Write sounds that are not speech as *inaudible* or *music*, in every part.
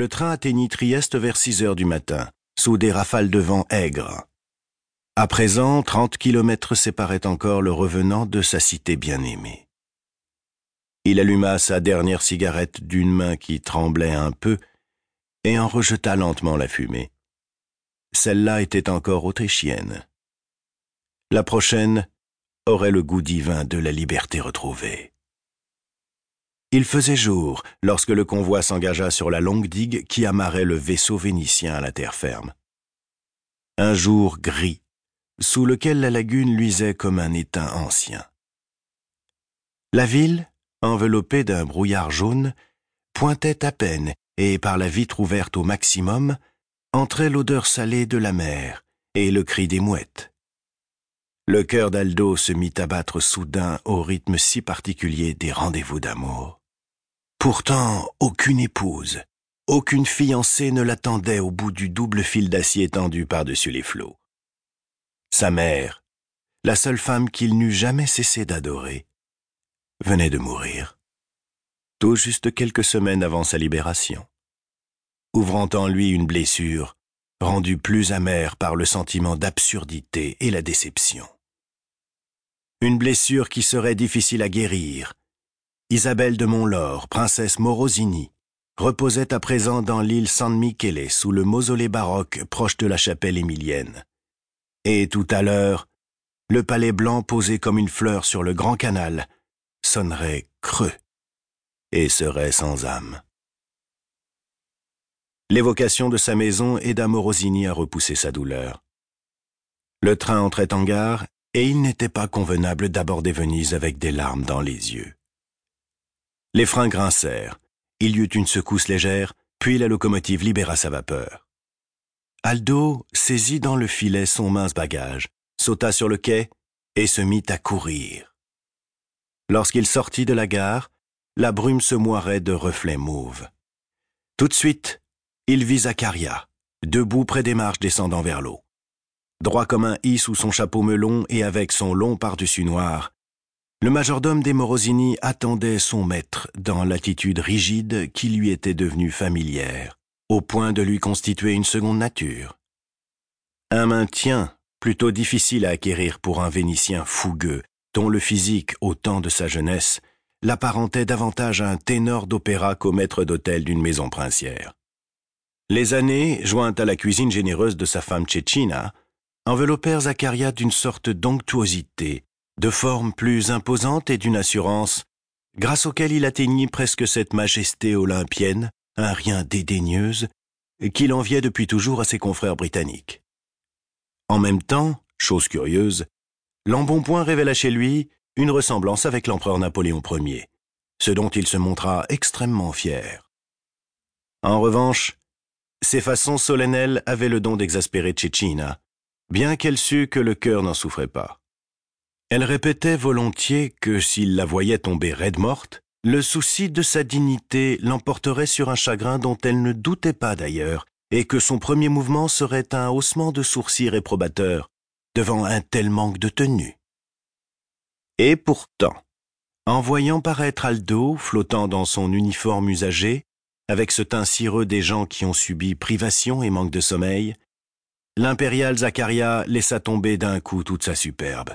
le train atteignit Trieste vers six heures du matin, sous des rafales de vent aigres. À présent, trente kilomètres séparaient encore le revenant de sa cité bien-aimée. Il alluma sa dernière cigarette d'une main qui tremblait un peu et en rejeta lentement la fumée. Celle-là était encore autrichienne. La prochaine aurait le goût divin de la liberté retrouvée. Il faisait jour lorsque le convoi s'engagea sur la longue digue qui amarrait le vaisseau vénitien à la terre ferme. Un jour gris, sous lequel la lagune luisait comme un étain ancien. La ville, enveloppée d'un brouillard jaune, pointait à peine, et par la vitre ouverte au maximum, entrait l'odeur salée de la mer et le cri des mouettes. Le cœur d'Aldo se mit à battre soudain au rythme si particulier des rendez-vous d'amour. Pourtant, aucune épouse, aucune fiancée ne l'attendait au bout du double fil d'acier tendu par-dessus les flots. Sa mère, la seule femme qu'il n'eût jamais cessé d'adorer, venait de mourir, tout juste quelques semaines avant sa libération, ouvrant en lui une blessure rendue plus amère par le sentiment d'absurdité et la déception. Une blessure qui serait difficile à guérir. Isabelle de Montlore, princesse Morosini, reposait à présent dans l'île San Michele sous le mausolée baroque proche de la chapelle émilienne. Et tout à l'heure, le palais blanc posé comme une fleur sur le grand canal sonnerait creux et serait sans âme. L'évocation de sa maison aida Morosini à repousser sa douleur. Le train entrait en gare et il n'était pas convenable d'aborder Venise avec des larmes dans les yeux. Les freins grincèrent, il y eut une secousse légère, puis la locomotive libéra sa vapeur. Aldo saisit dans le filet son mince bagage, sauta sur le quai et se mit à courir. Lorsqu'il sortit de la gare, la brume se moirait de reflets mauves. Tout de suite, il vit Zacharia, debout près des marches descendant vers l'eau. Droit comme un i sous son chapeau melon et avec son long par-dessus noir, le majordome des Morosini attendait son maître dans l'attitude rigide qui lui était devenue familière au point de lui constituer une seconde nature. Un maintien plutôt difficile à acquérir pour un Vénitien fougueux, dont le physique, au temps de sa jeunesse, l'apparentait davantage à un ténor d'opéra qu'au maître d'hôtel d'une maison princière. Les années, jointes à la cuisine généreuse de sa femme Tchétchina, enveloppèrent Zacharia d'une sorte d'onctuosité, de forme plus imposante et d'une assurance, grâce auquel il atteignit presque cette majesté olympienne un rien dédaigneuse, qu'il enviait depuis toujours à ses confrères britanniques. En même temps, chose curieuse, l'embonpoint révéla chez lui une ressemblance avec l'empereur Napoléon Ier, ce dont il se montra extrêmement fier. En revanche, ses façons solennelles avaient le don d'exaspérer Tchétchina, bien qu'elle sût que le cœur n'en souffrait pas. Elle répétait volontiers que s'il la voyait tomber raide morte, le souci de sa dignité l'emporterait sur un chagrin dont elle ne doutait pas d'ailleurs, et que son premier mouvement serait un haussement de sourcils réprobateur devant un tel manque de tenue. Et pourtant, en voyant paraître Aldo flottant dans son uniforme usagé, avec ce teint cireux des gens qui ont subi privation et manque de sommeil, l'impérial Zacharia laissa tomber d'un coup toute sa superbe.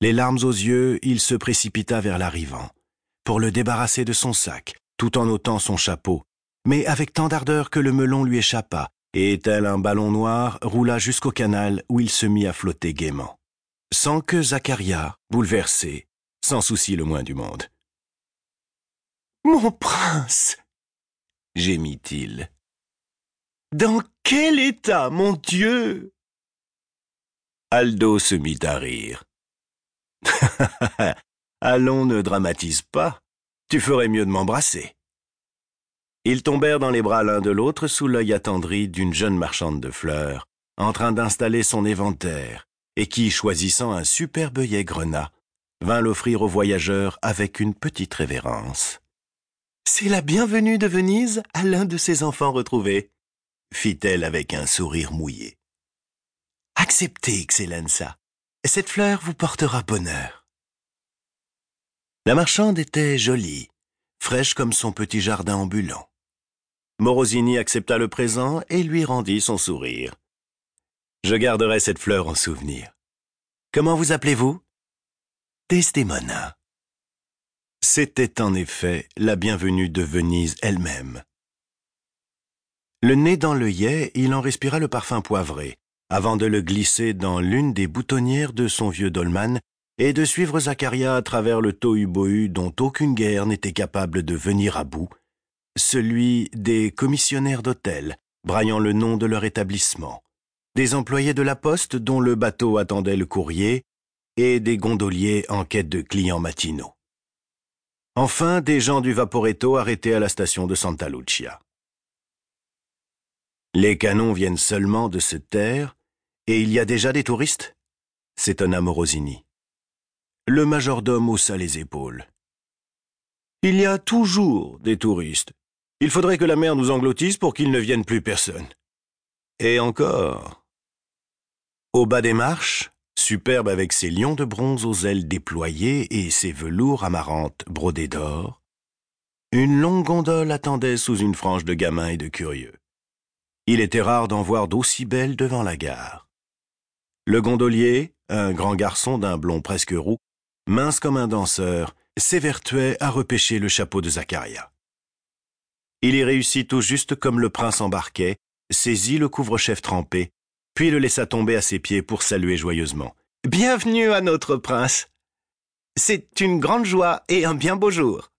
Les larmes aux yeux, il se précipita vers l'arrivant pour le débarrasser de son sac, tout en ôtant son chapeau, mais avec tant d'ardeur que le melon lui échappa, et tel un ballon noir, roula jusqu'au canal où il se mit à flotter gaiement. Sans que Zacharia, bouleversé, s'en soucie le moins du monde. Mon prince gémit-il. Dans quel état, mon Dieu? Aldo se mit à rire. *laughs* Allons, ne dramatise pas. Tu ferais mieux de m'embrasser. Ils tombèrent dans les bras l'un de l'autre sous l'œil attendri d'une jeune marchande de fleurs, en train d'installer son éventaire, et qui, choisissant un superbe œillet grenat, vint l'offrir au voyageur avec une petite révérence. C'est la bienvenue de Venise à l'un de ses enfants retrouvés, fit-elle avec un sourire mouillé. Acceptez, Excellenza. Cette fleur vous portera bonheur. La marchande était jolie, fraîche comme son petit jardin ambulant. Morosini accepta le présent et lui rendit son sourire. Je garderai cette fleur en souvenir. Comment vous appelez-vous? Desdemona. C'était en effet la bienvenue de Venise elle-même. Le nez dans l'œillet, il en respira le parfum poivré, avant de le glisser dans l'une des boutonnières de son vieux dolman et de suivre Zacharia à travers le tohu-bohu dont aucune guerre n'était capable de venir à bout, celui des commissionnaires d'hôtel, braillant le nom de leur établissement, des employés de la poste dont le bateau attendait le courrier, et des gondoliers en quête de clients matinaux. Enfin, des gens du Vaporetto arrêtés à la station de Santa Lucia. Les canons viennent seulement de se taire, et il y a déjà des touristes? S'étonna Morosini. Le majordome haussa les épaules. Il y a toujours des touristes. Il faudrait que la mer nous engloutisse pour qu'il ne vienne plus personne. Et encore. Au bas des marches, superbe avec ses lions de bronze aux ailes déployées et ses velours amarantes brodés d'or, une longue gondole attendait sous une frange de gamins et de curieux. Il était rare d'en voir d'aussi belles devant la gare. Le gondolier, un grand garçon d'un blond presque roux, mince comme un danseur, s'évertuait à repêcher le chapeau de Zacharia. Il y réussit tout juste comme le prince embarquait, saisit le couvre-chef trempé, puis le laissa tomber à ses pieds pour saluer joyeusement. Bienvenue à notre prince. C'est une grande joie et un bien beau jour.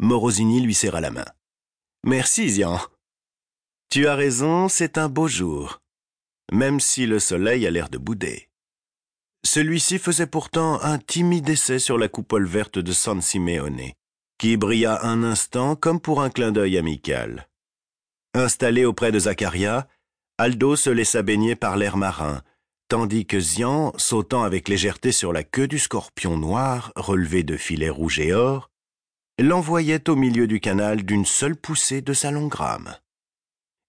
Morosini lui serra la main. Merci, Zian. Tu as raison, c'est un beau jour, même si le soleil a l'air de bouder. Celui-ci faisait pourtant un timide essai sur la coupole verte de San Simeone, qui brilla un instant comme pour un clin d'œil amical. Installé auprès de Zacharia, Aldo se laissa baigner par l'air marin, tandis que Zian, sautant avec légèreté sur la queue du scorpion noir relevé de filets rouges et or, l'envoyait au milieu du canal d'une seule poussée de sa longue rame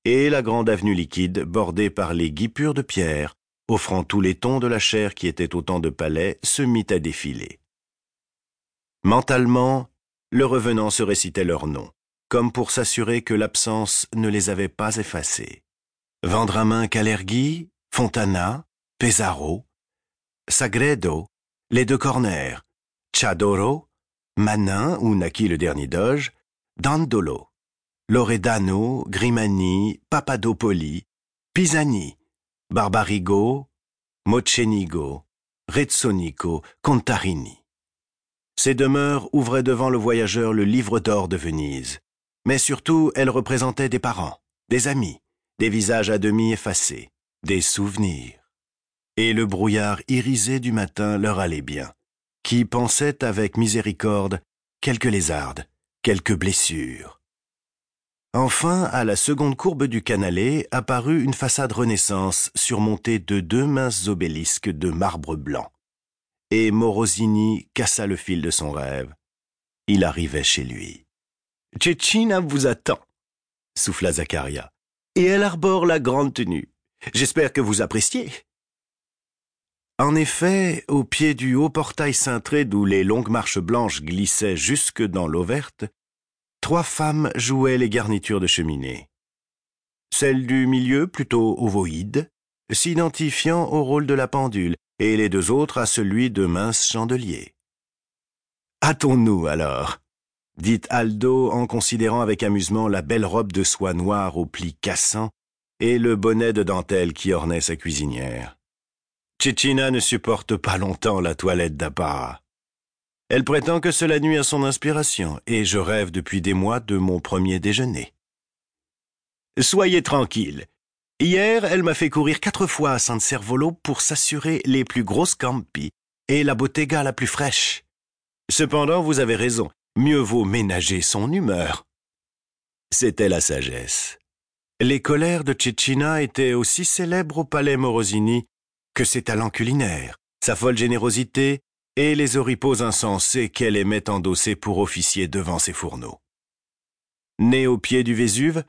et la grande avenue liquide bordée par les guipures de pierre, offrant tous les tons de la chair qui était autant de palais, se mit à défiler. Mentalement, le revenant se récitait leurs noms, comme pour s'assurer que l'absence ne les avait pas effacés. Vendramin Calergui, Fontana, Pesaro, Sagredo, les deux corners, Chadoro, Manin, où naquit le dernier doge, Dandolo. Loredano, Grimani, Papadopoli, Pisani, Barbarigo, Mocenigo, Rezzonico, Contarini. Ces demeures ouvraient devant le voyageur le livre d'or de Venise, mais surtout elles représentaient des parents, des amis, des visages à demi effacés, des souvenirs. Et le brouillard irisé du matin leur allait bien, qui pensait avec miséricorde quelques lézardes, quelques blessures, Enfin, à la seconde courbe du canalet apparut une façade Renaissance surmontée de deux minces obélisques de marbre blanc. Et Morosini cassa le fil de son rêve. Il arrivait chez lui. Tchétchina vous attend, souffla Zacharia. Et elle arbore la grande tenue. J'espère que vous appréciez. En effet, au pied du haut portail cintré d'où les longues marches blanches glissaient jusque dans l'eau verte, trois femmes jouaient les garnitures de cheminée. Celle du milieu, plutôt ovoïde, s'identifiant au rôle de la pendule, et les deux autres à celui de minces chandeliers. Hâtons-nous alors, dit Aldo en considérant avec amusement la belle robe de soie noire aux plis cassants et le bonnet de dentelle qui ornait sa cuisinière. Cecina ne supporte pas longtemps la toilette d'apparat. Elle prétend que cela nuit à son inspiration, et je rêve depuis des mois de mon premier déjeuner. Soyez tranquille. Hier, elle m'a fait courir quatre fois à San Servolo pour s'assurer les plus grosses campi et la bottega la plus fraîche. Cependant, vous avez raison, mieux vaut ménager son humeur. C'était la sagesse. Les colères de Cecina étaient aussi célèbres au palais Morosini que ses talents culinaires, sa folle générosité et les oripeaux insensés qu'elle aimait endosser pour officier devant ses fourneaux. Née au pied du Vésuve,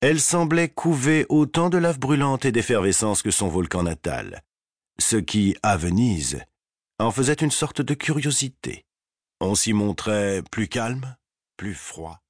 elle semblait couver autant de lave brûlante et d'effervescence que son volcan natal, ce qui, à Venise, en faisait une sorte de curiosité. On s'y montrait plus calme, plus froid,